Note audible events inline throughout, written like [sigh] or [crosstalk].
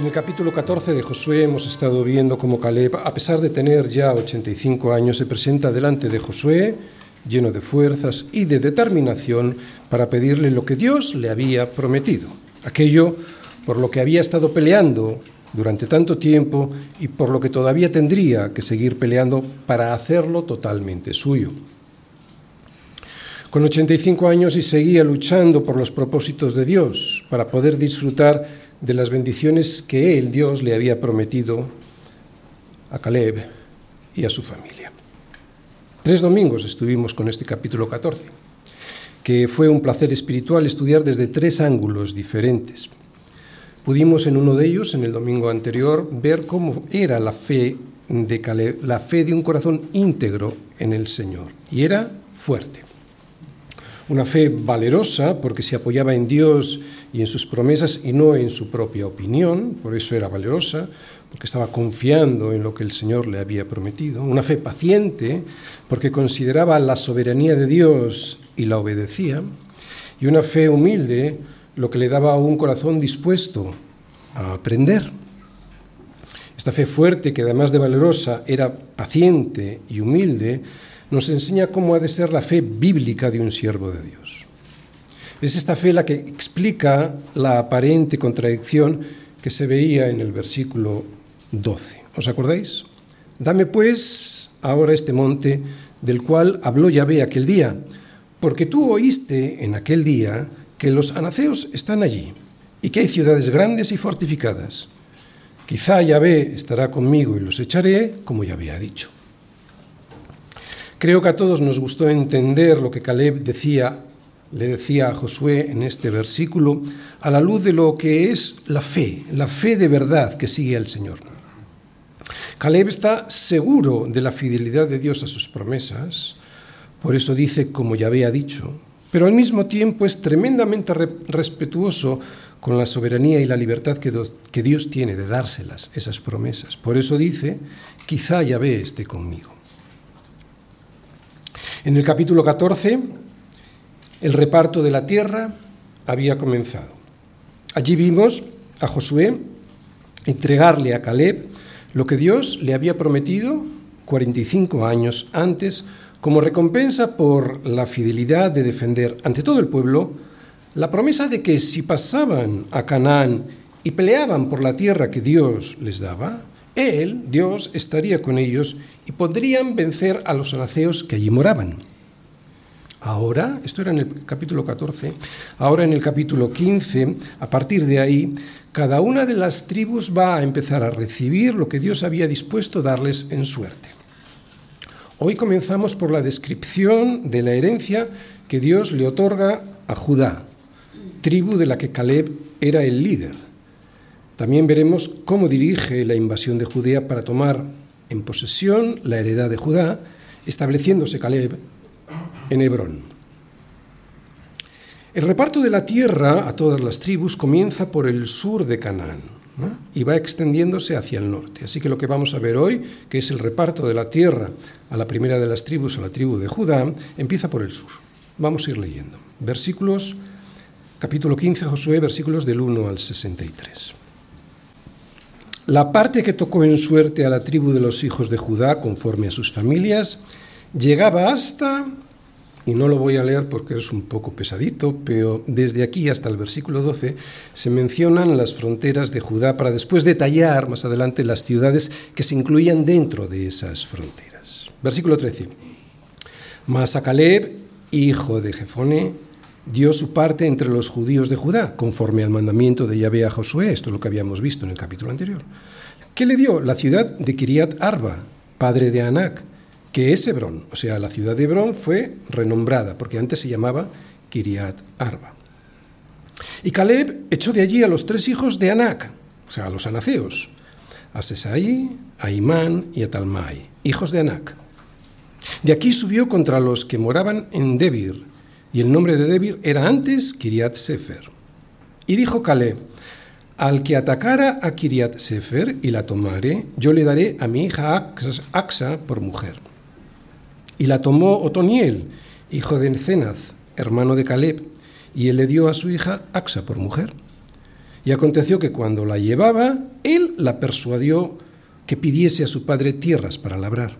En el capítulo 14 de Josué hemos estado viendo cómo Caleb, a pesar de tener ya 85 años, se presenta delante de Josué lleno de fuerzas y de determinación para pedirle lo que Dios le había prometido, aquello por lo que había estado peleando durante tanto tiempo y por lo que todavía tendría que seguir peleando para hacerlo totalmente suyo. Con 85 años y seguía luchando por los propósitos de Dios para poder disfrutar de las bendiciones que él, Dios, le había prometido a Caleb y a su familia. Tres domingos estuvimos con este capítulo 14, que fue un placer espiritual estudiar desde tres ángulos diferentes. Pudimos en uno de ellos, en el domingo anterior, ver cómo era la fe de Caleb, la fe de un corazón íntegro en el Señor, y era fuerte. Una fe valerosa porque se apoyaba en Dios y en sus promesas y no en su propia opinión, por eso era valerosa, porque estaba confiando en lo que el Señor le había prometido. Una fe paciente porque consideraba la soberanía de Dios y la obedecía. Y una fe humilde, lo que le daba un corazón dispuesto a aprender. Esta fe fuerte, que además de valerosa era paciente y humilde, nos enseña cómo ha de ser la fe bíblica de un siervo de Dios. Es esta fe la que explica la aparente contradicción que se veía en el versículo 12. ¿Os acordáis? Dame pues ahora este monte del cual habló Yahvé aquel día, porque tú oíste en aquel día que los anaceos están allí y que hay ciudades grandes y fortificadas. Quizá Yahvé estará conmigo y los echaré, como ya había dicho. Creo que a todos nos gustó entender lo que Caleb decía, le decía a Josué en este versículo, a la luz de lo que es la fe, la fe de verdad que sigue al Señor. Caleb está seguro de la fidelidad de Dios a sus promesas, por eso dice como ya había dicho, pero al mismo tiempo es tremendamente respetuoso con la soberanía y la libertad que Dios tiene de dárselas, esas promesas. Por eso dice, quizá Yahvé esté conmigo. En el capítulo 14, el reparto de la tierra había comenzado. Allí vimos a Josué entregarle a Caleb lo que Dios le había prometido 45 años antes como recompensa por la fidelidad de defender ante todo el pueblo la promesa de que si pasaban a Canaán y peleaban por la tierra que Dios les daba, él, Dios, estaría con ellos y podrían vencer a los anaceos que allí moraban. Ahora, esto era en el capítulo 14, ahora en el capítulo 15, a partir de ahí, cada una de las tribus va a empezar a recibir lo que Dios había dispuesto darles en suerte. Hoy comenzamos por la descripción de la herencia que Dios le otorga a Judá, tribu de la que Caleb era el líder. También veremos cómo dirige la invasión de Judea para tomar en posesión la heredad de Judá, estableciéndose Caleb en Hebrón. El reparto de la tierra a todas las tribus comienza por el sur de Canaán y va extendiéndose hacia el norte. Así que lo que vamos a ver hoy, que es el reparto de la tierra a la primera de las tribus, a la tribu de Judá, empieza por el sur. Vamos a ir leyendo. Versículos, capítulo 15, Josué, versículos del 1 al 63. La parte que tocó en suerte a la tribu de los hijos de Judá, conforme a sus familias, llegaba hasta, y no lo voy a leer porque es un poco pesadito, pero desde aquí hasta el versículo 12 se mencionan las fronteras de Judá para después detallar más adelante las ciudades que se incluían dentro de esas fronteras. Versículo 13. Mas a Caleb, hijo de Jefone, dio su parte entre los judíos de Judá, conforme al mandamiento de Yahvé a Josué, esto es lo que habíamos visto en el capítulo anterior. ¿Qué le dio? La ciudad de Kiriat Arba, padre de Anac, que es Hebrón. O sea, la ciudad de Hebrón fue renombrada, porque antes se llamaba Kiriat Arba. Y Caleb echó de allí a los tres hijos de Anac, o sea, a los anaceos, a Sesai, a Imán y a Talmai, hijos de Anac. De aquí subió contra los que moraban en Debir, y el nombre de Debir era antes Kiriat Sefer. Y dijo Caleb, al que atacara a Kiriat Sefer y la tomare, yo le daré a mi hija Axa por mujer. Y la tomó Otoniel, hijo de Cenaz, hermano de Caleb, y él le dio a su hija Axa por mujer. Y aconteció que cuando la llevaba, él la persuadió que pidiese a su padre tierras para labrar.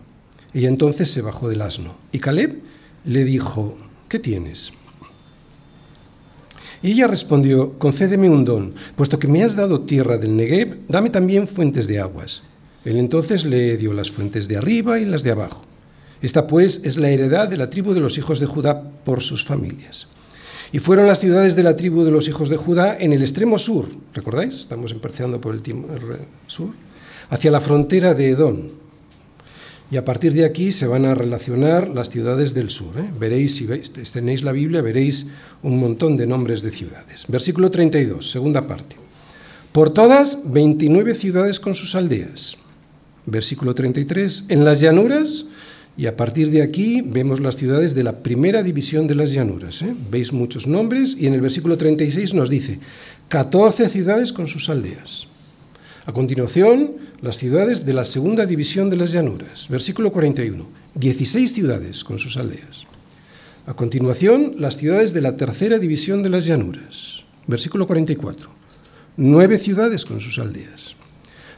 Ella entonces se bajó del asno. Y Caleb le dijo, ¿qué tienes? Y ella respondió, concédeme un don, puesto que me has dado tierra del Negev, dame también fuentes de aguas. Él entonces le dio las fuentes de arriba y las de abajo. Esta pues es la heredad de la tribu de los hijos de Judá por sus familias. Y fueron las ciudades de la tribu de los hijos de Judá en el extremo sur, ¿recordáis? Estamos empezando por el sur, hacia la frontera de Edom. Y a partir de aquí se van a relacionar las ciudades del sur. ¿eh? Veréis, si tenéis la Biblia, veréis un montón de nombres de ciudades. Versículo 32, segunda parte. Por todas, 29 ciudades con sus aldeas. Versículo 33, en las llanuras, y a partir de aquí vemos las ciudades de la primera división de las llanuras. ¿eh? Veis muchos nombres y en el versículo 36 nos dice 14 ciudades con sus aldeas. A continuación, las ciudades de la segunda división de las llanuras. Versículo 41. 16 ciudades con sus aldeas. A continuación, las ciudades de la tercera división de las llanuras. Versículo 44. Nueve ciudades con sus aldeas.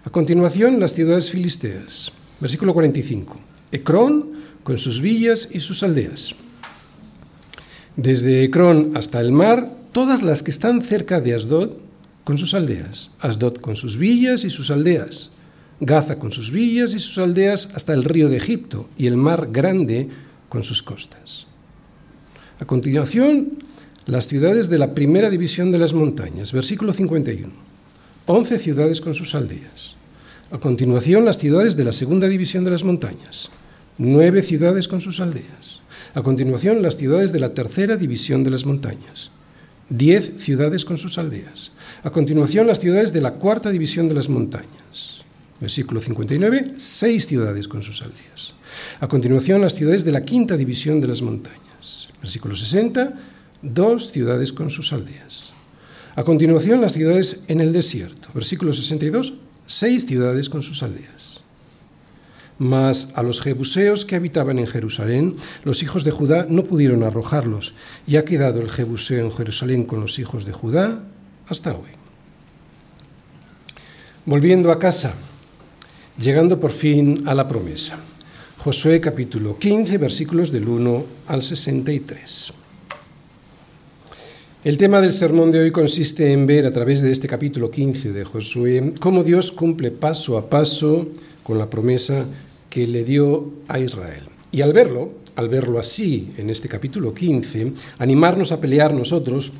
A continuación, las ciudades filisteas. Versículo 45. Ecrón con sus villas y sus aldeas. Desde Ecrón hasta el mar, todas las que están cerca de Asdod con sus aldeas, Asdod con sus villas y sus aldeas, Gaza con sus villas y sus aldeas hasta el río de Egipto y el mar grande con sus costas. A continuación, las ciudades de la primera división de las montañas, versículo 51. Once ciudades con sus aldeas. A continuación, las ciudades de la segunda división de las montañas, nueve ciudades con sus aldeas. A continuación, las ciudades de la tercera división de las montañas, diez ciudades con sus aldeas. A continuación, las ciudades de la cuarta división de las montañas. Versículo 59, seis ciudades con sus aldeas. A continuación, las ciudades de la quinta división de las montañas. Versículo 60, dos ciudades con sus aldeas. A continuación, las ciudades en el desierto. Versículo 62, seis ciudades con sus aldeas. Mas a los jebuseos que habitaban en Jerusalén, los hijos de Judá no pudieron arrojarlos, y ha quedado el jebuseo en Jerusalén con los hijos de Judá hasta hoy. Volviendo a casa, llegando por fin a la promesa. Josué capítulo 15, versículos del 1 al 63. El tema del sermón de hoy consiste en ver a través de este capítulo 15 de Josué cómo Dios cumple paso a paso con la promesa que le dio a Israel. Y al verlo, al verlo así en este capítulo 15, animarnos a pelear nosotros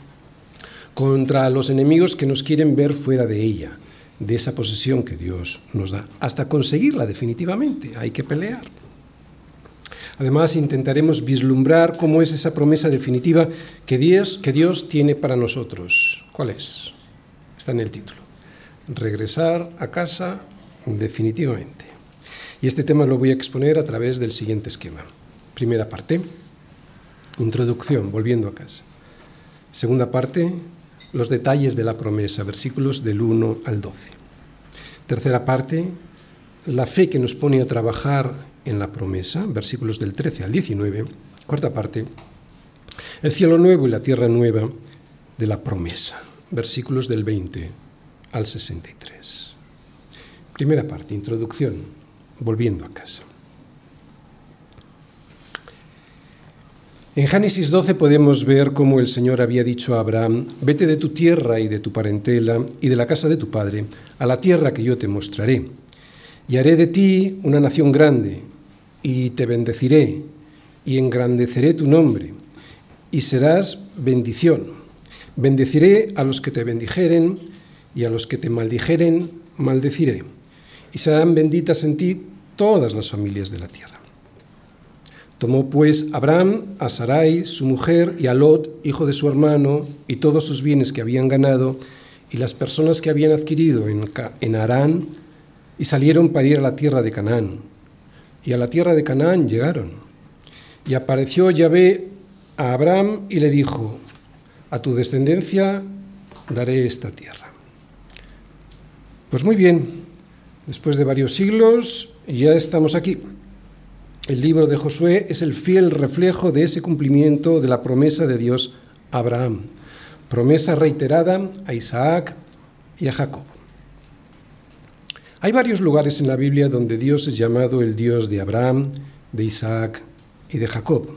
contra los enemigos que nos quieren ver fuera de ella, de esa posesión que Dios nos da, hasta conseguirla definitivamente. Hay que pelear. Además, intentaremos vislumbrar cómo es esa promesa definitiva que Dios, que Dios tiene para nosotros. ¿Cuál es? Está en el título. Regresar a casa definitivamente. Y este tema lo voy a exponer a través del siguiente esquema. Primera parte, introducción, volviendo a casa. Segunda parte, los detalles de la promesa, versículos del 1 al 12. Tercera parte, la fe que nos pone a trabajar en la promesa, versículos del 13 al 19. Cuarta parte, el cielo nuevo y la tierra nueva de la promesa, versículos del 20 al 63. Primera parte, introducción, volviendo a casa. En Génesis 12 podemos ver cómo el Señor había dicho a Abraham, vete de tu tierra y de tu parentela y de la casa de tu padre a la tierra que yo te mostraré, y haré de ti una nación grande, y te bendeciré, y engrandeceré tu nombre, y serás bendición. Bendeciré a los que te bendijeren, y a los que te maldijeren, maldeciré, y serán benditas en ti todas las familias de la tierra. Tomó pues Abraham a Sarai, su mujer, y a Lot, hijo de su hermano, y todos sus bienes que habían ganado, y las personas que habían adquirido en, Harán, y salieron para ir a la tierra de Canaán. Y a la tierra de Canaán llegaron. Y apareció Yahvé a Abraham y le dijo, a tu descendencia daré esta tierra. Pues muy bien, después de varios siglos ya estamos aquí. El libro de Josué es el fiel reflejo de ese cumplimiento de la promesa de Dios a Abraham. Promesa reiterada a Isaac y a Jacob. Hay varios lugares en la Biblia donde Dios es llamado el Dios de Abraham, de Isaac y de Jacob.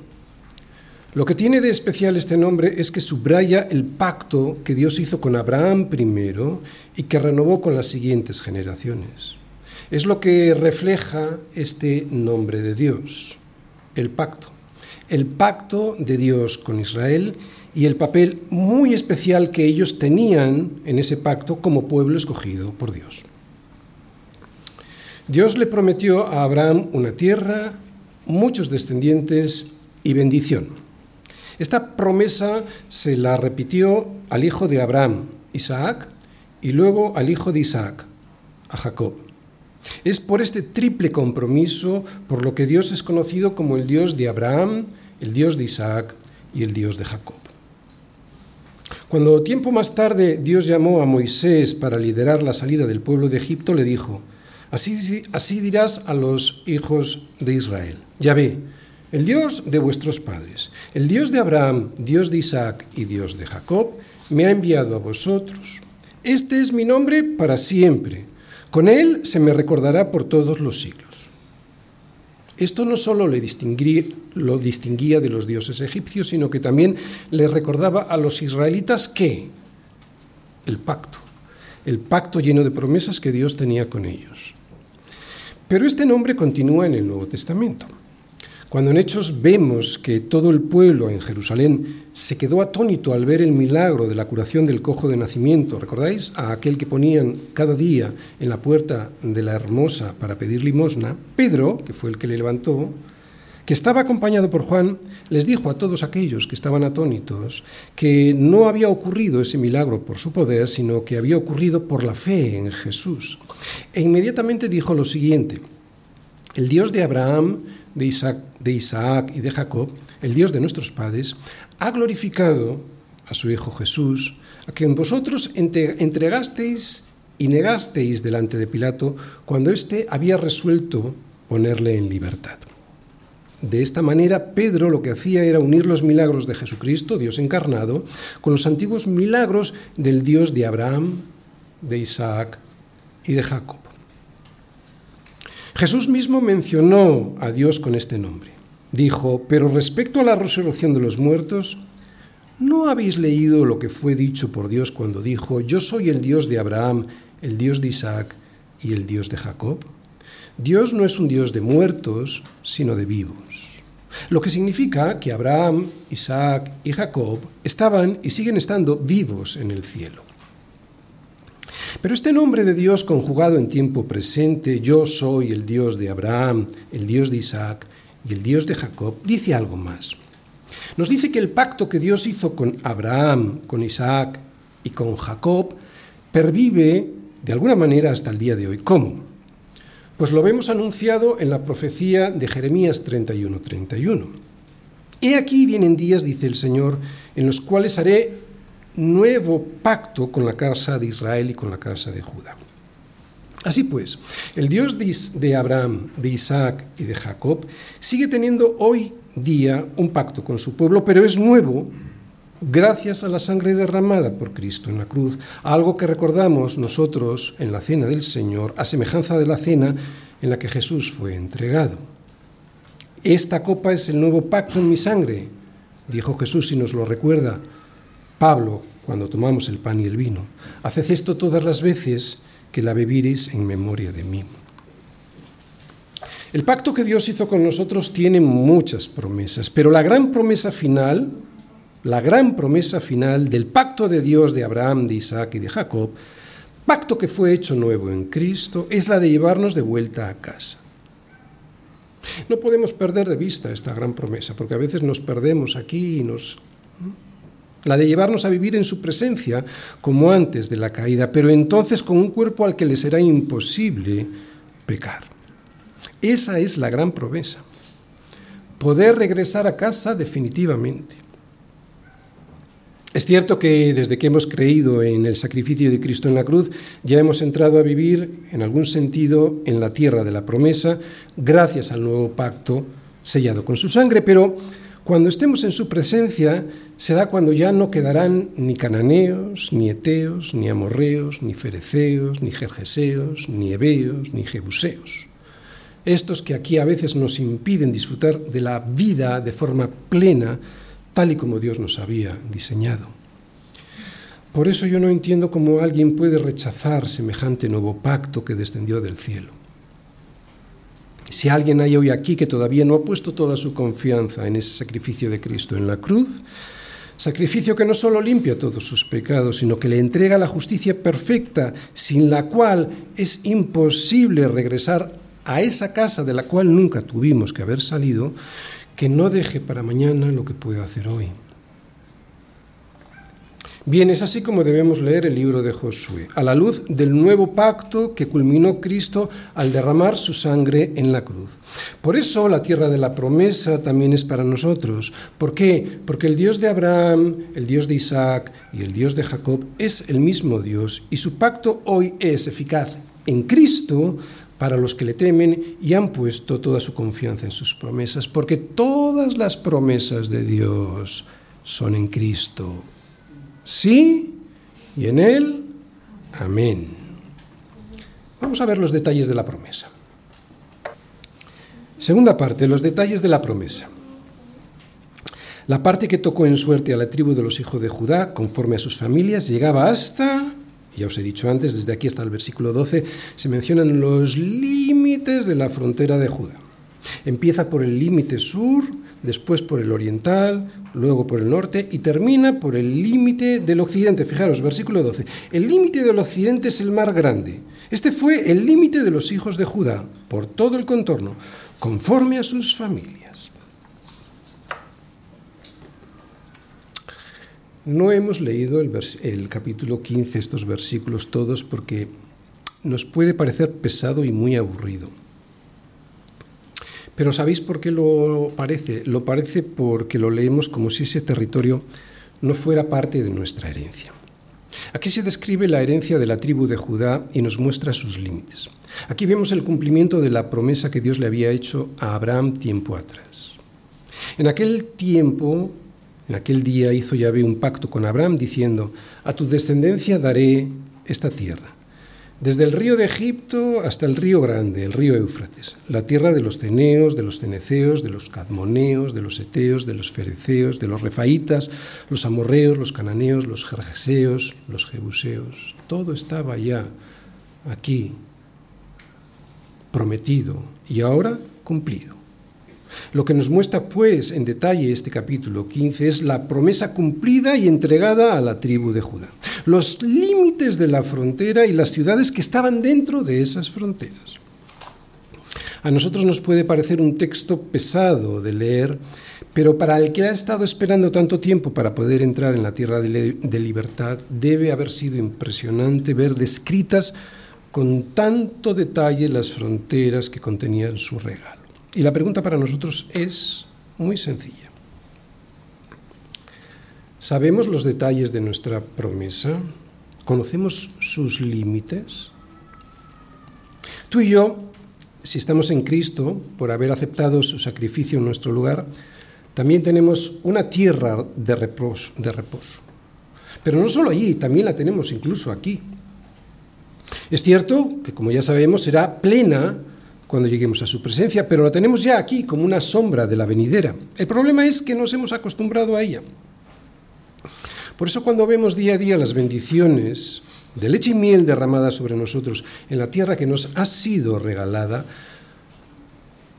Lo que tiene de especial este nombre es que subraya el pacto que Dios hizo con Abraham primero y que renovó con las siguientes generaciones. Es lo que refleja este nombre de Dios, el pacto. El pacto de Dios con Israel y el papel muy especial que ellos tenían en ese pacto como pueblo escogido por Dios. Dios le prometió a Abraham una tierra, muchos descendientes y bendición. Esta promesa se la repitió al hijo de Abraham, Isaac, y luego al hijo de Isaac, a Jacob. Es por este triple compromiso por lo que Dios es conocido como el Dios de Abraham, el Dios de Isaac y el Dios de Jacob. Cuando tiempo más tarde Dios llamó a Moisés para liderar la salida del pueblo de Egipto, le dijo, Así, dirás a los hijos de Israel, Ya ve, el Dios de vuestros padres, el Dios de Abraham, Dios de Isaac y Dios de Jacob, me ha enviado a vosotros. Este es mi nombre para siempre. Con él se me recordará por todos los siglos. Esto no solo le lo distinguía de los dioses egipcios, sino que también le recordaba a los israelitas que el pacto, el pacto lleno de promesas que Dios tenía con ellos. Pero este nombre continúa en el Nuevo Testamento. Cuando en Hechos vemos que todo el pueblo en Jerusalén se quedó atónito al ver el milagro de la curación del cojo de nacimiento, ¿recordáis? A aquel que ponían cada día en la puerta de la hermosa para pedir limosna, Pedro, que fue el que le levantó, que estaba acompañado por Juan, les dijo a todos aquellos que estaban atónitos que no había ocurrido ese milagro por su poder, sino que había ocurrido por la fe en Jesús. E inmediatamente dijo lo siguiente, el Dios de Abraham, de Isaac, de Isaac y de Jacob, el Dios de nuestros padres, ha glorificado a su Hijo Jesús, a quien vosotros entregasteis y negasteis delante de Pilato cuando éste había resuelto ponerle en libertad. De esta manera, Pedro lo que hacía era unir los milagros de Jesucristo, Dios encarnado, con los antiguos milagros del Dios de Abraham, de Isaac y de Jacob. Jesús mismo mencionó a Dios con este nombre. Dijo, pero respecto a la resurrección de los muertos, ¿no habéis leído lo que fue dicho por Dios cuando dijo, yo soy el Dios de Abraham, el Dios de Isaac y el Dios de Jacob? Dios no es un Dios de muertos, sino de vivos. Lo que significa que Abraham, Isaac y Jacob estaban y siguen estando vivos en el cielo. Pero este nombre de Dios conjugado en tiempo presente, yo soy el Dios de Abraham, el Dios de Isaac y el Dios de Jacob, dice algo más. Nos dice que el pacto que Dios hizo con Abraham, con Isaac y con Jacob pervive de alguna manera hasta el día de hoy. ¿Cómo? Pues lo vemos anunciado en la profecía de Jeremías 31-31. He aquí vienen días, dice el Señor, en los cuales haré nuevo pacto con la casa de Israel y con la casa de Judá. Así pues, el Dios de Abraham, de Isaac y de Jacob sigue teniendo hoy día un pacto con su pueblo, pero es nuevo gracias a la sangre derramada por Cristo en la cruz, algo que recordamos nosotros en la cena del Señor, a semejanza de la cena en la que Jesús fue entregado. Esta copa es el nuevo pacto en mi sangre, dijo Jesús y nos lo recuerda Pablo cuando tomamos el pan y el vino. Haced esto todas las veces que la bebiréis en memoria de mí. El pacto que Dios hizo con nosotros tiene muchas promesas, pero la gran promesa final la gran promesa final del pacto de Dios de Abraham, de Isaac y de Jacob, pacto que fue hecho nuevo en Cristo, es la de llevarnos de vuelta a casa. No podemos perder de vista esta gran promesa, porque a veces nos perdemos aquí y nos... La de llevarnos a vivir en su presencia como antes de la caída, pero entonces con un cuerpo al que le será imposible pecar. Esa es la gran promesa. Poder regresar a casa definitivamente. Es cierto que desde que hemos creído en el sacrificio de Cristo en la cruz, ya hemos entrado a vivir, en algún sentido, en la tierra de la promesa, gracias al nuevo pacto sellado con su sangre, pero Cuando estemos en su presencia, será cuando ya no quedarán ni cananeos, ni eteos, ni amorreos, ni fereceos, ni jerjeseos, ni heveos, ni jebuseos. Estos que aquí a veces nos impiden disfrutar de la vida de forma plena, tal y como Dios nos había diseñado. Por eso yo no entiendo cómo alguien puede rechazar semejante nuevo pacto que descendió del cielo. Si alguien hay hoy aquí que todavía no ha puesto toda su confianza en ese sacrificio de Cristo en la cruz, sacrificio que no solo limpia todos sus pecados, sino que le entrega la justicia perfecta, sin la cual es imposible regresar a esa casa de la cual nunca tuvimos que haber salido, que no deje para mañana lo que puede hacer hoy. Bien, es así como debemos leer el libro de Josué, a la luz del nuevo pacto que culminó Cristo al derramar su sangre en la cruz. Por eso la tierra de la promesa también es para nosotros. ¿Por qué? Porque el Dios de Abraham, el Dios de Isaac y el Dios de Jacob es el mismo Dios y su pacto hoy es eficaz en Cristo para los que le temen y han puesto toda su confianza en sus promesas, porque todas las promesas de Dios son en Cristo sí y en él, amén. Vamos a ver los detalles de la promesa. Segunda parte, los detalles de la promesa. La parte que tocó en suerte a la tribu de los hijos de Judá, conforme a sus familias, llegaba hasta, ya os he dicho antes, desde aquí hasta el versículo 12, se mencionan los límites de la frontera de Judá. Empieza por el límite sur, después por el oriental, luego por el norte y termina por el límite del occidente. Fijaros, versículo 12. El límite del occidente es el mar grande. Este fue el límite de los hijos de Judá por todo el contorno, conforme a sus familias. No hemos leído el, el capítulo 15, estos versículos todos, porque nos puede parecer pesado y muy aburrido. Pero ¿sabéis por qué lo parece? Lo parece porque lo leemos como si ese territorio no fuera parte de nuestra herencia. Aquí se describe la herencia de la tribu de Judá y nos muestra sus límites. Aquí vemos el cumplimiento de la promesa que Dios le había hecho a Abraham tiempo atrás. En aquel tiempo, en aquel día hizo Yahvé un pacto con Abraham diciendo, a tu descendencia daré esta tierra desde el río de Egipto hasta el río grande, el río Éufrates, la tierra de los ceneos, de los ceneceos, de los cadmoneos, de los eteos, de los fereceos, de los refaitas, los amorreos, los cananeos, los jerjeseos, los jebuseos. Todo estaba ya aquí, prometido y ahora cumplido. Lo que nos muestra, pues, en detalle este capítulo 15 es la promesa cumplida y entregada a la tribu de Judá, los límites de la frontera y las ciudades que estaban dentro de esas fronteras. A nosotros nos puede parecer un texto pesado de leer, pero para el que ha estado esperando tanto tiempo para poder entrar en la tierra de libertad, debe haber sido impresionante ver descritas con tanto detalle las fronteras que contenían su regalo. Y la pregunta para nosotros es muy sencilla. ¿Sabemos los detalles de nuestra promesa? ¿Conocemos sus límites? Tú y yo, si estamos en Cristo, por haber aceptado su sacrificio en nuestro lugar, también tenemos una tierra de reposo. Pero no solo allí, también la tenemos incluso aquí. Es cierto que, como ya sabemos, será plena cuando lleguemos a su presencia, pero la tenemos ya aquí como una sombra de la venidera. El problema es que nos hemos acostumbrado a ella. Por eso cuando vemos día a día las bendiciones de leche y miel derramadas sobre nosotros en la tierra que nos ha sido regalada,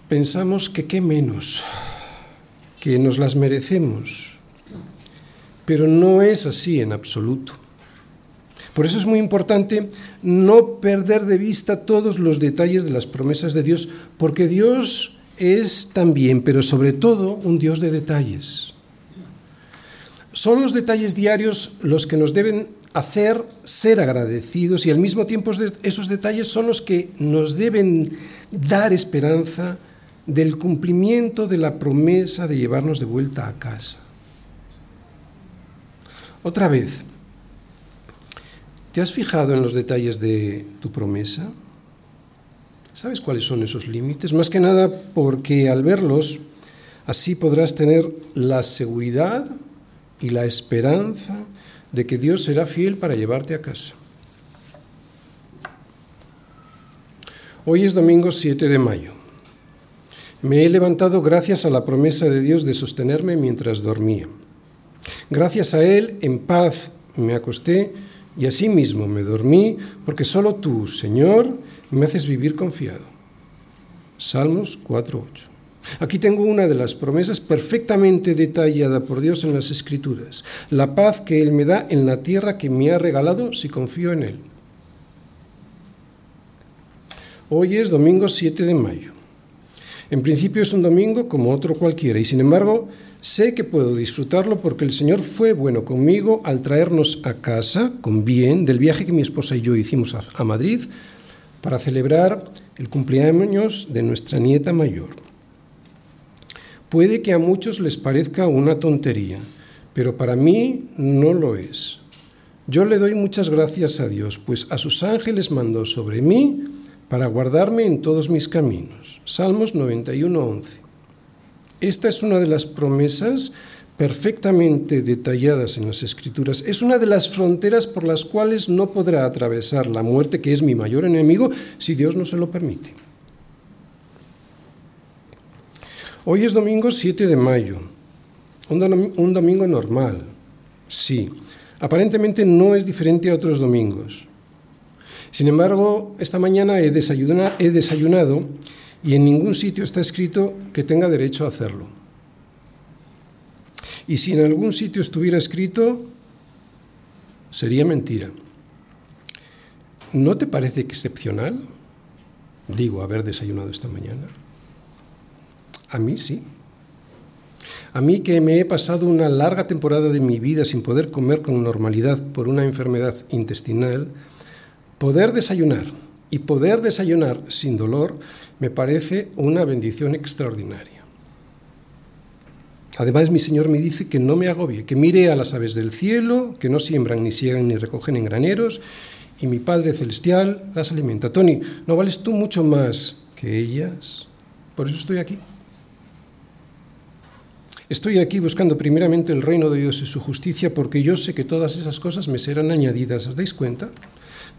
pensamos que qué menos, que nos las merecemos. Pero no es así en absoluto. Por eso es muy importante no perder de vista todos los detalles de las promesas de Dios, porque Dios es también, pero sobre todo, un Dios de detalles. Son los detalles diarios los que nos deben hacer ser agradecidos y al mismo tiempo esos detalles son los que nos deben dar esperanza del cumplimiento de la promesa de llevarnos de vuelta a casa. Otra vez, ¿Te has fijado en los detalles de tu promesa? ¿Sabes cuáles son esos límites? Más que nada porque al verlos Así podrás tener la seguridad y la esperanza de que Dios será fiel para llevarte a casa. Hoy es domingo 7 de mayo. Me he levantado gracias a la promesa de Dios de sostenerme mientras dormía. Gracias a Él, en paz me acosté y asimismo me dormí, porque solo tú, Señor, me haces vivir confiado. Salmos 4.8. Aquí tengo una de las promesas perfectamente detallada por Dios en las Escrituras, la paz que Él me da en la tierra que me ha regalado si confío en Él. Hoy es domingo 7 de mayo. En principio es un domingo como otro cualquiera y sin embargo sé que puedo disfrutarlo porque el Señor fue bueno conmigo al traernos a casa con bien del viaje que mi esposa y yo hicimos a Madrid para celebrar el cumpleaños de nuestra nieta mayor. Puede que a muchos les parezca una tontería, pero para mí no lo es. Yo le doy muchas gracias a Dios, pues a sus ángeles mandó sobre mí para guardarme en todos mis caminos. Salmos 91.11. Esta es una de las promesas perfectamente detalladas en las Escrituras. Es una de las fronteras por las cuales no podrá atravesar la muerte, que es mi mayor enemigo, si Dios no se lo permite. Hoy es domingo 7 de mayo, un domingo normal, sí. Aparentemente no es diferente a otros domingos. Sin embargo, esta mañana he, desayunado y en ningún sitio está escrito que tenga derecho a hacerlo. Y si en algún sitio estuviera escrito, sería mentira. ¿No te parece excepcional? Digo, haber desayunado esta mañana. A mí sí. A mí que me he pasado una larga temporada de mi vida sin poder comer con normalidad por una enfermedad intestinal, Poder desayunar y poder desayunar sin dolor me parece una bendición extraordinaria. Además, mi Señor me dice que no me agobie, que mire a las aves del cielo, que no siembran, ni ciegan, ni recogen en graneros, y mi Padre Celestial las alimenta. Tony, ¿no vales tú mucho más que ellas? Por eso estoy aquí. Estoy aquí buscando primeramente el reino de Dios y su justicia porque yo sé que todas esas cosas me serán añadidas. ¿Os dais cuenta?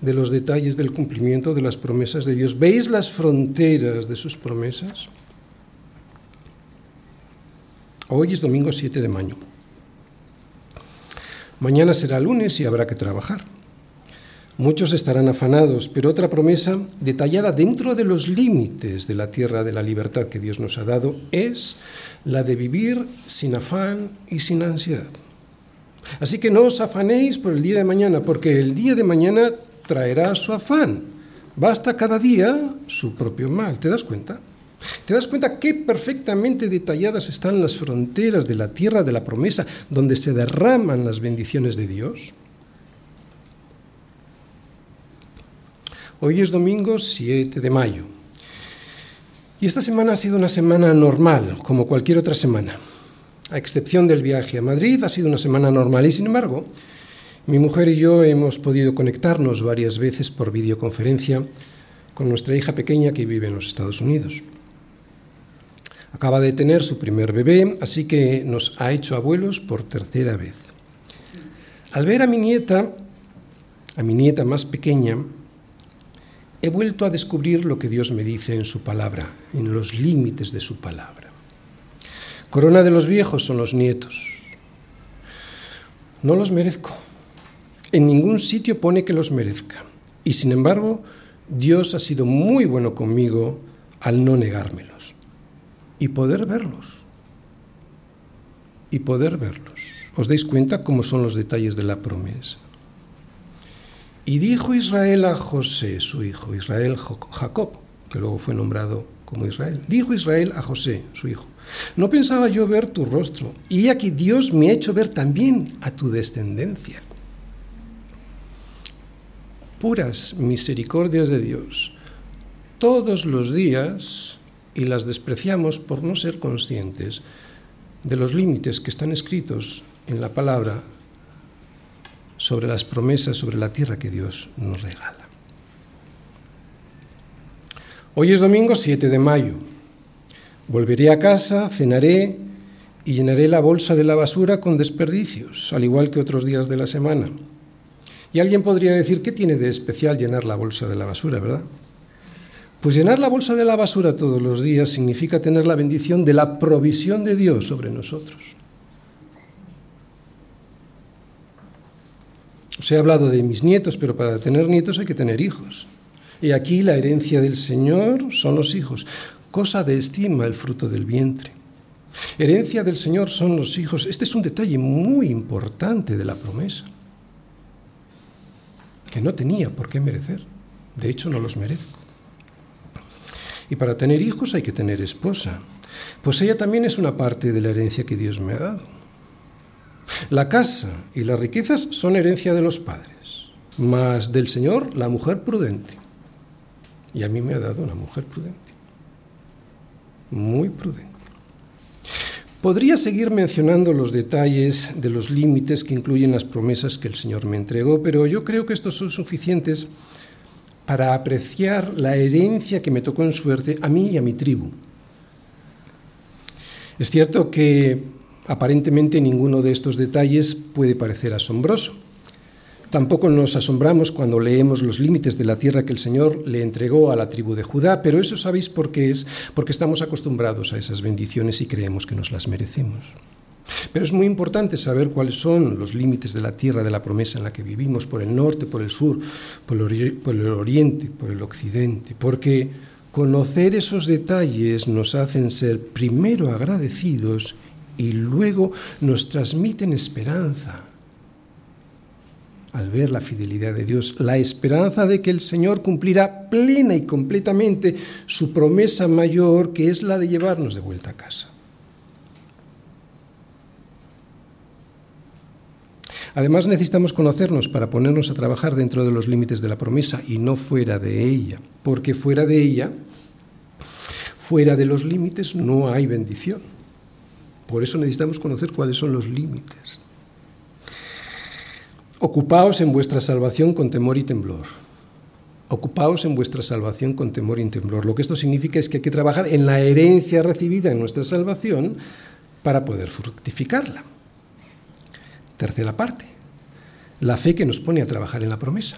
De los detalles del cumplimiento de las promesas de Dios. ¿Veis las fronteras de sus promesas? Hoy es domingo 7 de mayo. Mañana será lunes y habrá que trabajar. Muchos estarán afanados, pero otra promesa detallada dentro de los límites de la tierra de la libertad que Dios nos ha dado es la de vivir sin afán y sin ansiedad. Así que no os afanéis por el día de mañana, porque el día de mañana traerá su afán. Basta cada día su propio mal. ¿Te das cuenta? ¿Te das cuenta qué perfectamente detalladas están las fronteras de la tierra de la promesa donde se derraman las bendiciones de Dios? Hoy es domingo 7 de mayo. Y esta semana ha sido una semana normal, como cualquier otra semana. A excepción del viaje a Madrid, ha sido una semana normal y, sin embargo, mi mujer y yo hemos podido conectarnos varias veces por videoconferencia con nuestra hija pequeña que vive en los Estados Unidos. Acaba de tener su primer bebé, así que nos ha hecho abuelos por tercera vez. Al ver a mi nieta, a mi nieta más pequeña, he vuelto a descubrir lo que Dios me dice en su palabra, en los límites de su palabra. Corona de los viejos son los nietos. No los merezco en ningún sitio pone que los merezca. Y sin embargo, Dios ha sido muy bueno conmigo al no negármelos. Y poder verlos. Y poder verlos. ¿Os dais cuenta cómo son los detalles de la promesa? Y dijo Israel a José, su hijo, Israel Jacob, que luego fue nombrado como Israel. Dijo Israel a José, su hijo, no pensaba yo ver tu rostro, y aquí Dios me ha hecho ver también a tu descendencia puras misericordias de Dios todos los días y las despreciamos por no ser conscientes de los límites que están escritos en la palabra sobre las promesas sobre la tierra que Dios nos regala. Hoy es domingo 7 de mayo. Volveré a casa, cenaré y llenaré la bolsa de la basura con desperdicios, al igual que otros días de la semana. Y alguien podría decir, ¿qué tiene de especial llenar la bolsa de la basura, verdad? Pues llenar la bolsa de la basura todos los días significa tener la bendición de la provisión de Dios sobre nosotros. Os he hablado de mis nietos, pero para tener nietos hay que tener hijos. Y aquí la herencia del Señor son los hijos, cosa de estima el fruto del vientre. Herencia del Señor son los hijos. Este es un detalle muy importante de la promesa, que no tenía por qué merecer. De hecho, no los merezco. Y para tener hijos hay que tener esposa, pues ella también es una parte de la herencia que Dios me ha dado. La casa y las riquezas son herencia de los padres, mas del Señor la mujer prudente. Y a mí me ha dado una mujer prudente, muy prudente. Podría seguir mencionando los detalles de los límites que incluyen las promesas que el Señor me entregó, pero yo creo que estos son suficientes para apreciar la herencia que me tocó en suerte a mí y a mi tribu. Es cierto que aparentemente ninguno de estos detalles puede parecer asombroso. Tampoco nos asombramos cuando leemos los límites de la tierra que el Señor le entregó a la tribu de Judá, pero eso sabéis por qué es, porque estamos acostumbrados a esas bendiciones y creemos que nos las merecemos. Pero es muy importante saber cuáles son los límites de la tierra de la promesa en la que vivimos, por el norte, por el sur, por el, oriente, por el occidente, porque conocer esos detalles nos hacen ser primero agradecidos y luego nos transmiten esperanza al ver la fidelidad de Dios, la esperanza de que el Señor cumplirá plena y completamente su promesa mayor, que es la de llevarnos de vuelta a casa. Además necesitamos conocernos para ponernos a trabajar dentro de los límites de la promesa y no fuera de ella, porque fuera de ella, fuera de los límites no hay bendición. Por eso necesitamos conocer cuáles son los límites. Ocupaos en vuestra salvación con temor y temblor. Ocupaos en vuestra salvación con temor y temblor. Lo que esto significa es que hay que trabajar en la herencia recibida en nuestra salvación para poder fructificarla. Tercera parte, la fe que nos pone a trabajar en la promesa.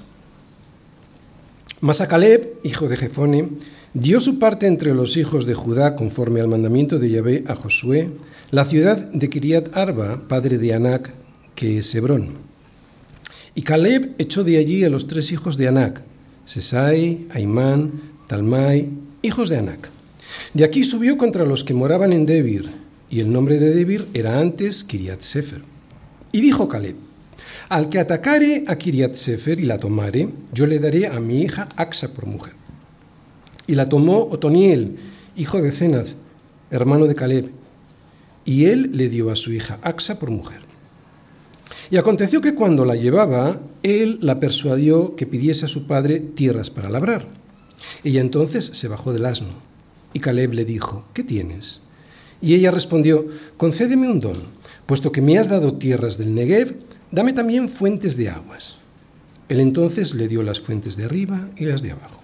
Mas Caleb, hijo de Jefone, dio su parte entre los hijos de Judá conforme al mandamiento de Yahvé a Josué, la ciudad de Kiriat Arba, padre de Anac, que es Hebrón. Y Caleb echó de allí a los tres hijos de Anac, Sesai, Aimán, Talmai, hijos de Anac. De aquí subió contra los que moraban en Debir, y el nombre de Debir era antes Kiriat Sefer. Y dijo Caleb, al que atacare a Kiriat Sefer y la tomare, yo le daré a mi hija Axa por mujer. Y la tomó Otoniel, hijo de Cenaz, hermano de Caleb, y él le dio a su hija Axa por mujer. Y aconteció que cuando la llevaba, él la persuadió que pidiese a su padre tierras para labrar. Ella entonces se bajó del asno, y Caleb le dijo, ¿qué tienes? Y ella respondió, concédeme un don Puesto que me has dado tierras del Negev, dame también fuentes de aguas. Él entonces le dio las fuentes de arriba y las de abajo.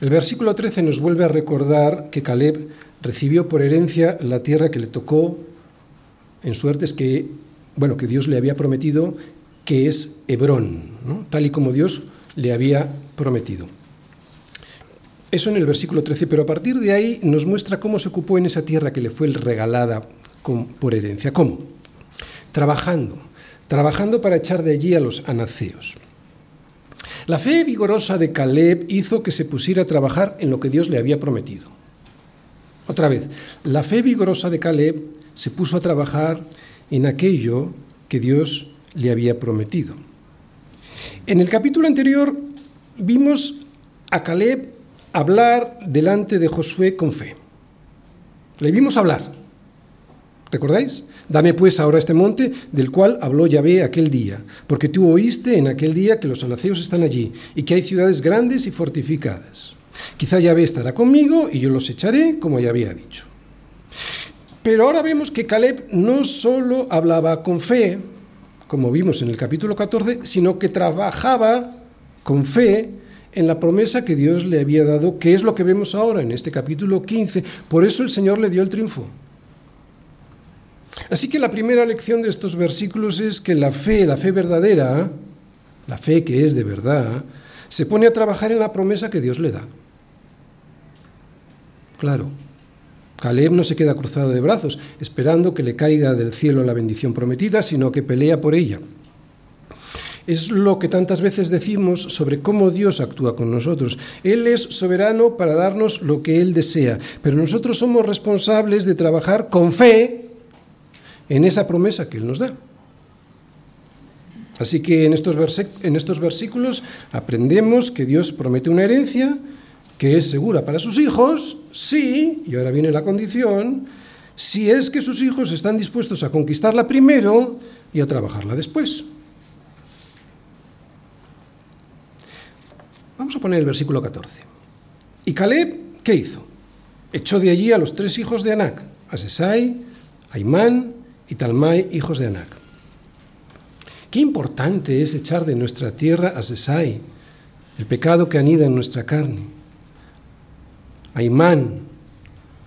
El versículo 13 nos vuelve a recordar que Caleb recibió por herencia la tierra que le tocó en suertes que, bueno, que Dios le había prometido, que es Hebrón, tal y como Dios le había prometido. Eso en el versículo 13, pero a partir de ahí nos muestra cómo se ocupó en esa tierra que le fue regalada por herencia. ¿Cómo? Trabajando, trabajando para echar de allí a los anaceos. La fe vigorosa de Caleb hizo que se pusiera a trabajar en lo que Dios le había prometido. Otra vez, la fe vigorosa de Caleb se puso a trabajar en aquello que Dios le había prometido. En el capítulo anterior vimos a Caleb hablar delante de Josué con fe. Le vimos hablar. ¿Recordáis? Dame pues ahora este monte del cual habló Yahvé aquel día, porque tú oíste en aquel día que los anaceos están allí y que hay ciudades grandes y fortificadas. Quizá Yahvé estará conmigo y yo los echaré como ya había dicho. Pero ahora vemos que Caleb no solo hablaba con fe, como vimos en el capítulo 14, sino que trabajaba con fe en la promesa que Dios le había dado, que es lo que vemos ahora en este capítulo 15. Por eso el Señor le dio el triunfo. Así que la primera lección de estos versículos es que la fe, la fe verdadera, la fe que es de verdad, se pone a trabajar en la promesa que Dios le da. Claro, Caleb no se queda cruzado de brazos, esperando que le caiga del cielo la bendición prometida, sino que pelea por ella. Es lo que tantas veces decimos sobre cómo Dios actúa con nosotros. Él es soberano para darnos lo que Él desea, pero nosotros somos responsables de trabajar con fe en esa promesa que Él nos da. Así que en estos, en estos versículos aprendemos que Dios promete una herencia que es segura para sus hijos, sí, y ahora viene la condición, si es que sus hijos están dispuestos a conquistarla primero y a trabajarla después. Vamos a poner el versículo 14. ¿Y Caleb qué hizo? Echó de allí a los tres hijos de Anac, a Sesai, a Imán y Talmai, hijos de Anac. Qué importante es echar de nuestra tierra a Sesai, el pecado que anida en nuestra carne. A Imán,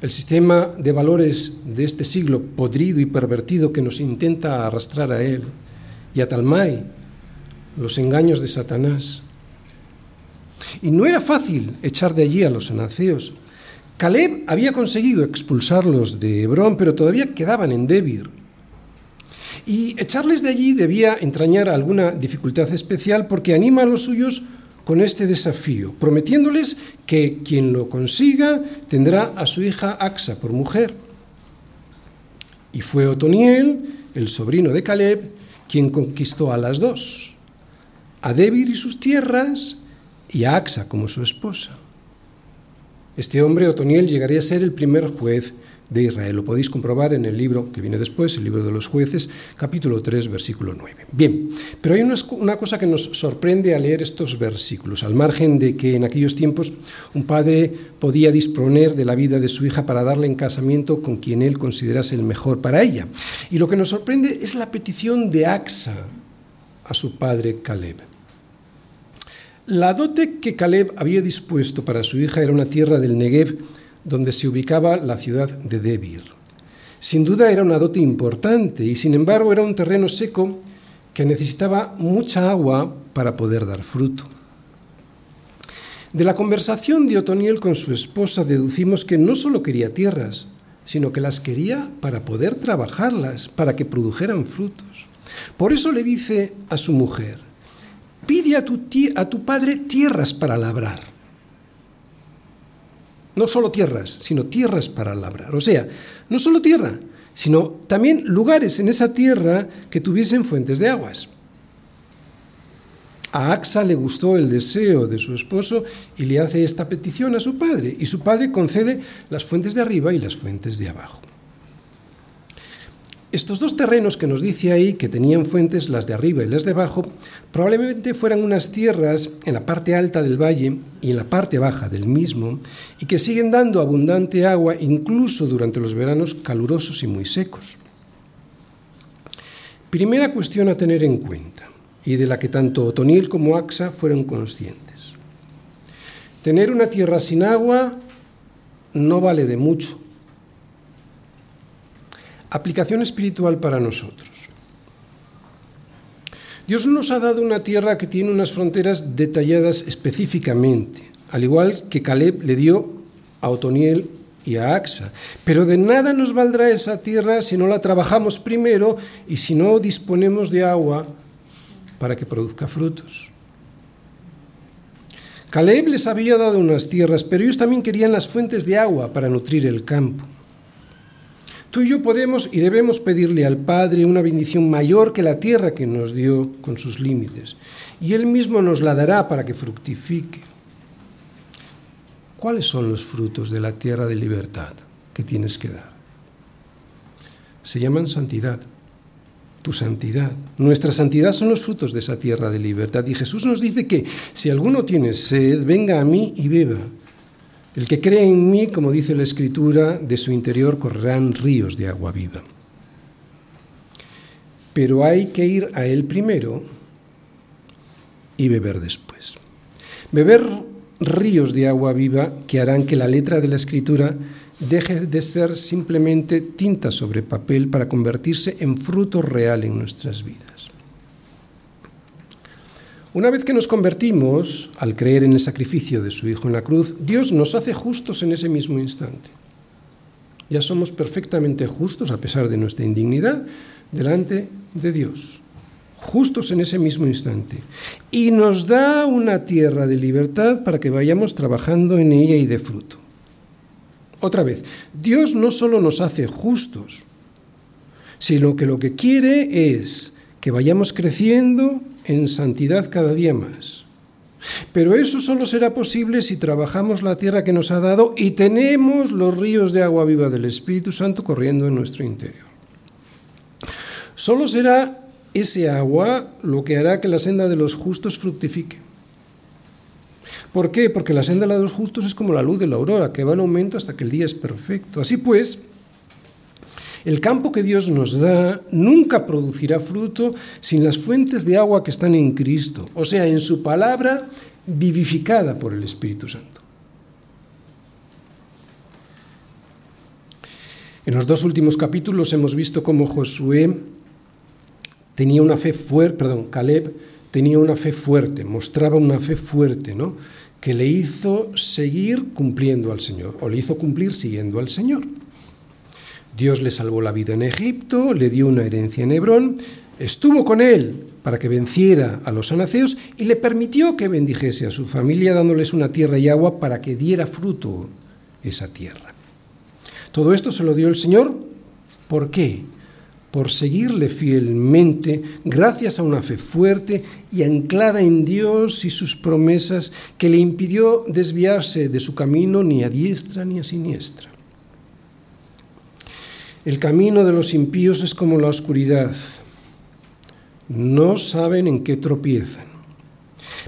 el sistema de valores de este siglo podrido y pervertido que nos intenta arrastrar a él. Y a Talmai, los engaños de Satanás. Y no era fácil echar de allí a los anaceos. Caleb había conseguido expulsarlos de Hebrón, pero todavía quedaban en Debir. Y echarles de allí debía entrañar alguna dificultad especial porque anima a los suyos con este desafío, prometiéndoles que quien lo consiga tendrá a su hija Axa por mujer. Y fue Otoniel, el sobrino de Caleb, quien conquistó a las dos, a Debir y sus tierras y a Axa como su esposa. Este hombre, Otoniel, llegaría a ser el primer juez de Israel. Lo podéis comprobar en el libro que viene después, el libro de los jueces, capítulo 3, versículo 9. Bien, pero hay una, cosa que nos sorprende al leer estos versículos, al margen de que en aquellos tiempos un padre podía disponer de la vida de su hija para darle en casamiento con quien él considerase el mejor para ella. Y lo que nos sorprende es la petición de Axa a su padre Caleb. La dote que Caleb había dispuesto para su hija era una tierra del Negev donde se ubicaba la ciudad de Debir. Sin duda era una dote importante y sin embargo era un terreno seco que necesitaba mucha agua para poder dar fruto. De la conversación de Otoniel con su esposa deducimos que no solo quería tierras, sino que las quería para poder trabajarlas, para que produjeran frutos. Por eso le dice a su mujer, pide a tu, a tu padre tierras para labrar no solo tierras, sino tierras para labrar. O sea, no solo tierra, sino también lugares en esa tierra que tuviesen fuentes de aguas. A Axa le gustó el deseo de su esposo y le hace esta petición a su padre, y su padre concede las fuentes de arriba y las fuentes de abajo. Estos dos terrenos que nos dice ahí, que tenían fuentes, las de arriba y las de abajo, probablemente fueran unas tierras en la parte alta del valle y en la parte baja del mismo, y que siguen dando abundante agua incluso durante los veranos calurosos y muy secos. Primera cuestión a tener en cuenta, y de la que tanto Otoniel como Axa fueron conscientes. Tener una tierra sin agua no vale de mucho Aplicación espiritual para nosotros. Dios nos ha dado una tierra que tiene unas fronteras detalladas específicamente, al igual que Caleb le dio a Otoniel y a Axa. Pero de nada nos valdrá esa tierra si no la trabajamos primero y si no disponemos de agua para que produzca frutos. Caleb les había dado unas tierras, pero ellos también querían las fuentes de agua para nutrir el campo. Tú y yo podemos y debemos pedirle al Padre una bendición mayor que la tierra que nos dio con sus límites, y Él mismo nos la dará para que fructifique. ¿Cuáles son los frutos de la tierra de libertad que tienes que dar? Se llaman santidad, tu santidad. Nuestra santidad son los frutos de esa tierra de libertad. Y Jesús nos dice que si alguno tiene sed, venga a mí y beba. El que cree en mí, como dice la Escritura, de su interior correrán ríos de agua viva. Pero hay que ir a Él primero y beber después. Beber ríos de agua viva que harán que la letra de la escritura deje de ser simplemente tinta sobre papel para convertirse en fruto real en nuestras vidas. Una vez que nos convertimos, al creer en el sacrificio de su Hijo en la cruz, Dios nos hace justos en ese mismo instante. Ya somos perfectamente justos, a pesar de nuestra indignidad, delante de Dios. Justos en ese mismo instante. Y nos da una tierra de libertad para que vayamos trabajando en ella y de fruto. Otra vez, Dios no solo nos hace justos, sino que lo que quiere es que vayamos creciendo en santidad cada día más. Pero eso solo será posible si trabajamos la tierra que nos ha dado y tenemos los ríos de agua viva del Espíritu Santo corriendo en nuestro interior. Solo será ese agua lo que hará que la senda de los justos fructifique. ¿Por qué? Porque la senda de los justos es como la luz de la aurora, que va en aumento hasta que el día es perfecto. Así pues, el campo que Dios nos da nunca producirá fruto sin las fuentes de agua que están en Cristo, o sea, en su palabra vivificada por el Espíritu Santo. En los dos últimos capítulos hemos visto cómo Josué tenía una fe fuerte, perdón, Caleb tenía una fe fuerte, mostraba una fe fuerte, ¿no? Que le hizo seguir cumpliendo al Señor, o le hizo cumplir siguiendo al Señor. Dios le salvó la vida en Egipto, le dio una herencia en Hebrón, estuvo con él para que venciera a los anaceos y le permitió que bendijese a su familia dándoles una tierra y agua para que diera fruto esa tierra. Todo esto se lo dio el Señor, ¿por qué? Por seguirle fielmente, gracias a una fe fuerte y anclada en Dios y sus promesas que le impidió desviarse de su camino ni a diestra ni a siniestra. El camino de los impíos es como la oscuridad. No saben en qué tropiezan.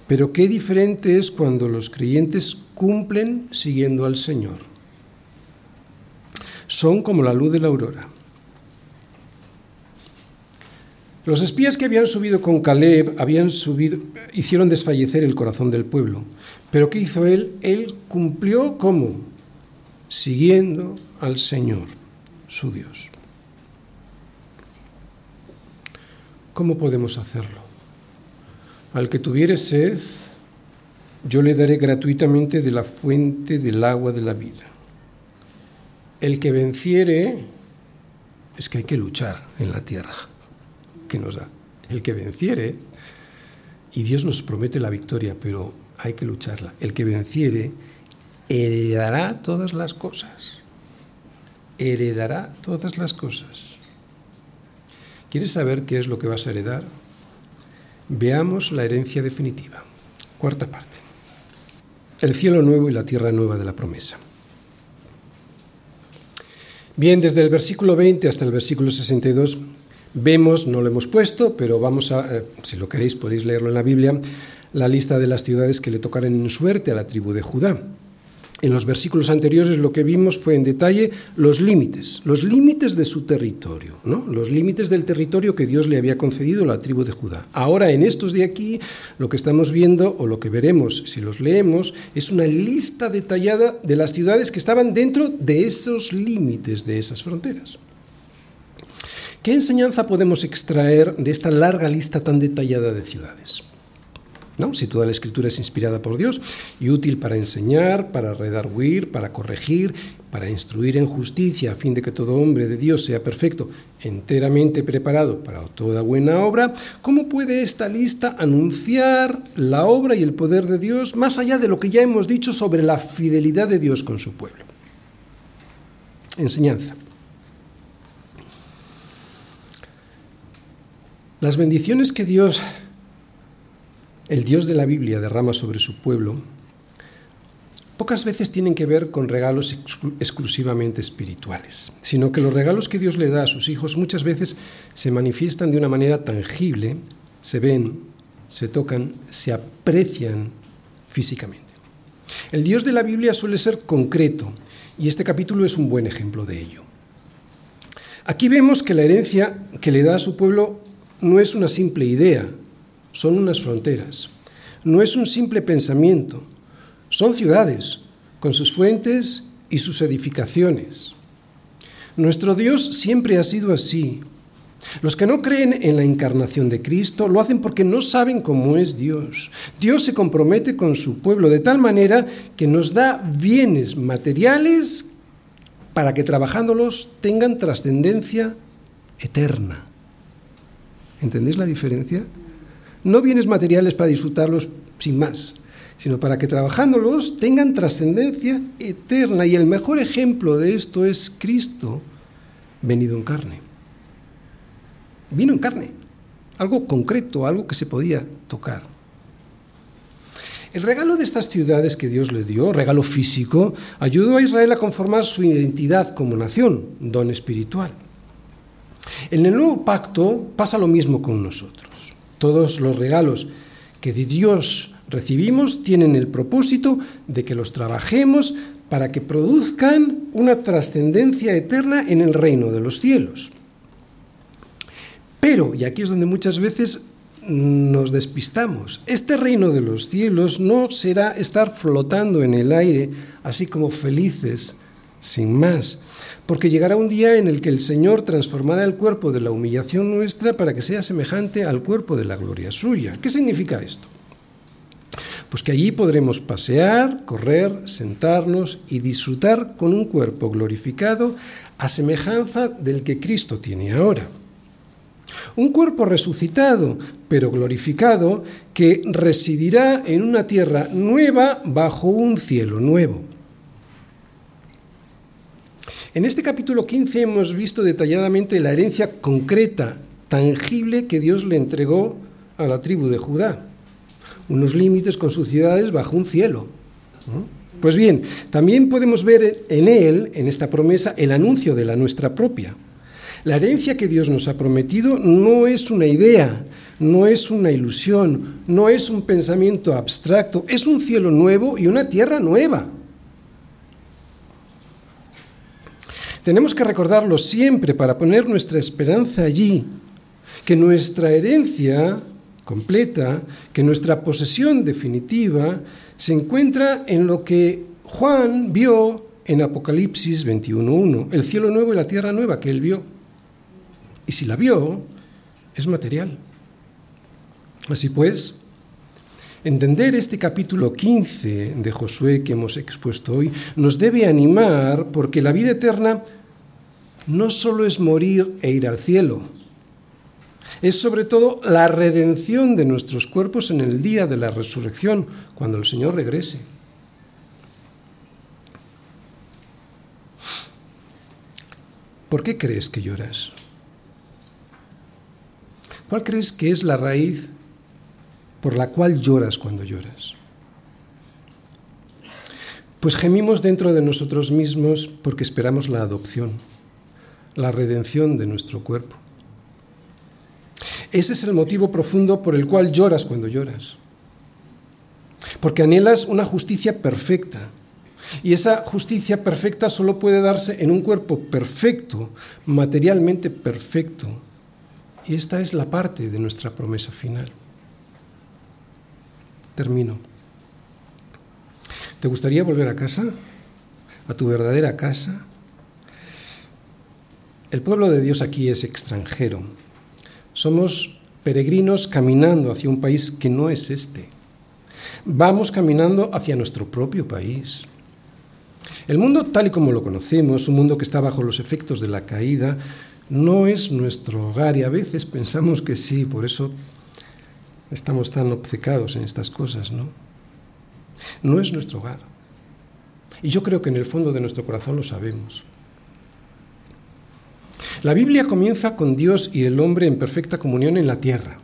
Pero qué diferente es cuando los creyentes cumplen siguiendo al Señor. Son como la luz de la aurora. Los espías que habían subido con Caleb habían subido, hicieron desfallecer el corazón del pueblo. Pero ¿qué hizo él? Él cumplió como siguiendo al Señor su Dios. ¿Cómo podemos hacerlo? Al que tuviere sed, yo le daré gratuitamente de la fuente del agua de la vida. El que venciere, es que hay que luchar en la tierra que nos da. El que venciere, y Dios nos promete la victoria, pero hay que lucharla. El que venciere, heredará todas las cosas heredará todas las cosas. ¿Quieres saber qué es lo que vas a heredar? Veamos la herencia definitiva. Cuarta parte. El cielo nuevo y la tierra nueva de la promesa. Bien, desde el versículo 20 hasta el versículo 62 vemos, no lo hemos puesto, pero vamos a, eh, si lo queréis podéis leerlo en la Biblia, la lista de las ciudades que le tocarán en suerte a la tribu de Judá. En los versículos anteriores lo que vimos fue en detalle los límites, los límites de su territorio, ¿no? los límites del territorio que Dios le había concedido a la tribu de Judá. Ahora, en estos de aquí, lo que estamos viendo, o lo que veremos si los leemos, es una lista detallada de las ciudades que estaban dentro de esos límites, de esas fronteras. ¿Qué enseñanza podemos extraer de esta larga lista tan detallada de ciudades? Si toda la escritura es inspirada por Dios y útil para enseñar, para redarguir, para corregir, para instruir en justicia, a fin de que todo hombre de Dios sea perfecto, enteramente preparado para toda buena obra, ¿cómo puede esta lista anunciar la obra y el poder de Dios más allá de lo que ya hemos dicho sobre la fidelidad de Dios con su pueblo? Enseñanza. Las bendiciones que Dios el Dios de la Biblia derrama sobre su pueblo, pocas veces tienen que ver con regalos exclusivamente espirituales, sino que los regalos que Dios le da a sus hijos muchas veces se manifiestan de una manera tangible, se ven, se tocan, se aprecian físicamente. El Dios de la Biblia suele ser concreto y este capítulo es un buen ejemplo de ello. Aquí vemos que la herencia que le da a su pueblo no es una simple idea, son unas fronteras. no es un simple pensamiento, son ciudades con sus fuentes y sus edificaciones. Nuestro Dios siempre ha sido así. Los que no creen en la encarnación de Cristo lo hacen porque no saben cómo es Dios. Dios se compromete con su pueblo de tal manera que nos da bienes materiales para que trabajándolos tengan trascendencia eterna. ¿Entendéis la diferencia? No bienes materiales para disfrutarlos sin más, sino para que trabajándolos tengan trascendencia eterna. Y el mejor ejemplo de esto es Cristo venido en carne. Vino en carne, algo concreto, algo que se podía tocar. El regalo de estas ciudades que Dios le dio, regalo físico, ayudó a Israel a conformar su identidad como nación, don espiritual. En el nuevo pacto pasa lo mismo con nosotros. Todos los regalos que de Dios recibimos tienen el propósito de que los trabajemos para que produzcan una trascendencia eterna en el reino de los cielos. Pero, y aquí es donde muchas veces nos despistamos. Este reino de los cielos no será estar flotando en el aire, así como felices, sin más, porque llegará un día en el que el Señor transformará el cuerpo de la humillación nuestra para que sea semejante al cuerpo de la gloria suya. ¿Qué significa esto? Pues que allí podremos pasear, correr, sentarnos y disfrutar con un cuerpo glorificado a semejanza del que Cristo tiene ahora. Un cuerpo resucitado, pero glorificado, que residirá en una tierra nueva bajo un cielo nuevo. En este capítulo 15 hemos visto detalladamente la herencia concreta, tangible que Dios le entregó a la tribu de Judá. Unos límites con sus ciudades bajo un cielo. Pues bien, también podemos ver en él, en esta promesa, el anuncio de la nuestra propia. La herencia que Dios nos ha prometido no es una idea, no es una ilusión, no es un pensamiento abstracto, es un cielo nuevo y una tierra nueva. Tenemos que recordarlo siempre para poner nuestra esperanza allí, que nuestra herencia completa, que nuestra posesión definitiva se encuentra en lo que Juan vio en Apocalipsis 21.1, el cielo nuevo y la tierra nueva que él vio. Y si la vio, es material. Así pues, entender este capítulo 15 de Josué que hemos expuesto hoy nos debe animar porque la vida eterna no solo es morir e ir al cielo, es sobre todo la redención de nuestros cuerpos en el día de la resurrección, cuando el Señor regrese. ¿Por qué crees que lloras? ¿Cuál crees que es la raíz por la cual lloras cuando lloras? Pues gemimos dentro de nosotros mismos porque esperamos la adopción, la redención de nuestro cuerpo. Ese es el motivo profundo por el cual lloras cuando lloras. Porque anhelas una justicia perfecta. Y esa justicia perfecta solo puede darse en un cuerpo perfecto, materialmente perfecto, y esta es la parte de nuestra promesa final. Termino. ¿Te gustaría volver a casa? ¿A tu verdadera casa? El pueblo de Dios aquí es extranjero. Somos peregrinos caminando hacia un país que no es este. Vamos caminando hacia nuestro propio país. El mundo tal y como lo conocemos, un mundo que está bajo los efectos de la caída, no es nuestro hogar y a veces pensamos que sí, por eso estamos tan obcecados en estas cosas, ¿no? No es nuestro hogar. Y yo creo que en el fondo de nuestro corazón lo sabemos. La Biblia comienza con Dios y el hombre en perfecta comunión en la tierra.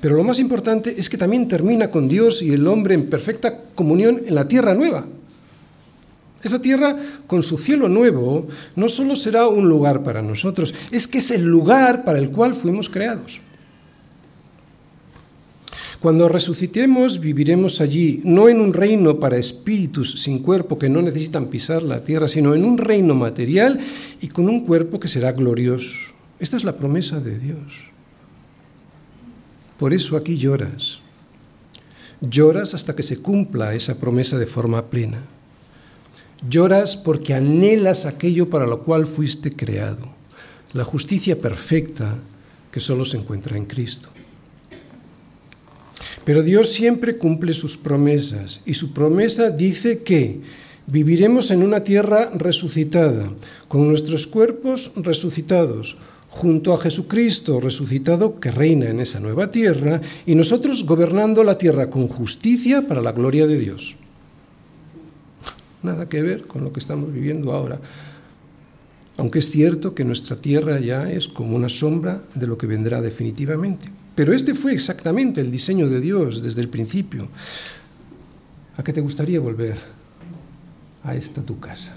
Pero lo más importante es que también termina con Dios y el hombre en perfecta comunión en la tierra nueva. Esa tierra con su cielo nuevo no solo será un lugar para nosotros, es que es el lugar para el cual fuimos creados. Cuando resucitemos viviremos allí, no en un reino para espíritus sin cuerpo que no necesitan pisar la tierra, sino en un reino material y con un cuerpo que será glorioso. Esta es la promesa de Dios. Por eso aquí lloras. Lloras hasta que se cumpla esa promesa de forma plena. Lloras porque anhelas aquello para lo cual fuiste creado, la justicia perfecta que solo se encuentra en Cristo. Pero Dios siempre cumple sus promesas y su promesa dice que viviremos en una tierra resucitada, con nuestros cuerpos resucitados, junto a Jesucristo resucitado que reina en esa nueva tierra y nosotros gobernando la tierra con justicia para la gloria de Dios. Nada que ver con lo que estamos viviendo ahora. Aunque es cierto que nuestra tierra ya es como una sombra de lo que vendrá definitivamente. Pero este fue exactamente el diseño de Dios desde el principio. ¿A qué te gustaría volver? A esta tu casa.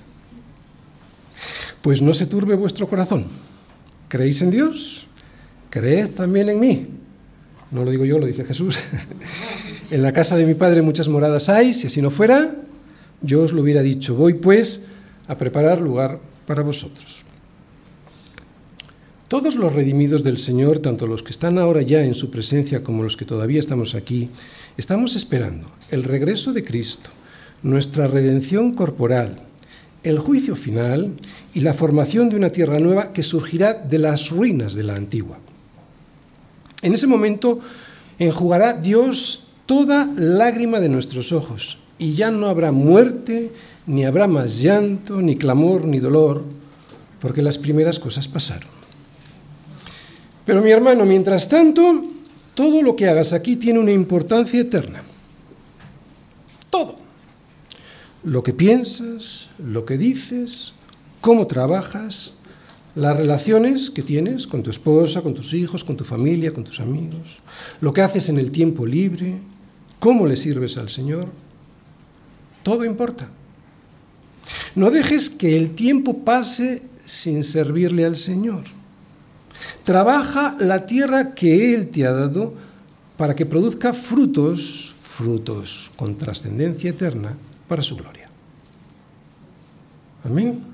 Pues no se turbe vuestro corazón. ¿Creéis en Dios? Creed también en mí. No lo digo yo, lo dice Jesús. [laughs] en la casa de mi Padre muchas moradas hay, si así no fuera, yo os lo hubiera dicho. Voy pues a preparar lugar para vosotros. Todos los redimidos del Señor, tanto los que están ahora ya en su presencia como los que todavía estamos aquí, estamos esperando el regreso de Cristo, nuestra redención corporal, el juicio final y la formación de una tierra nueva que surgirá de las ruinas de la antigua. En ese momento enjugará Dios toda lágrima de nuestros ojos y ya no habrá muerte, ni habrá más llanto, ni clamor, ni dolor, porque las primeras cosas pasaron. Pero mi hermano, mientras tanto, todo lo que hagas aquí tiene una importancia eterna. Todo. Lo que piensas, lo que dices, cómo trabajas, las relaciones que tienes con tu esposa, con tus hijos, con tu familia, con tus amigos, lo que haces en el tiempo libre, cómo le sirves al Señor. Todo importa. No dejes que el tiempo pase sin servirle al Señor. Trabaja la tierra que Él te ha dado para que produzca frutos, frutos con trascendencia eterna para su gloria. Amén.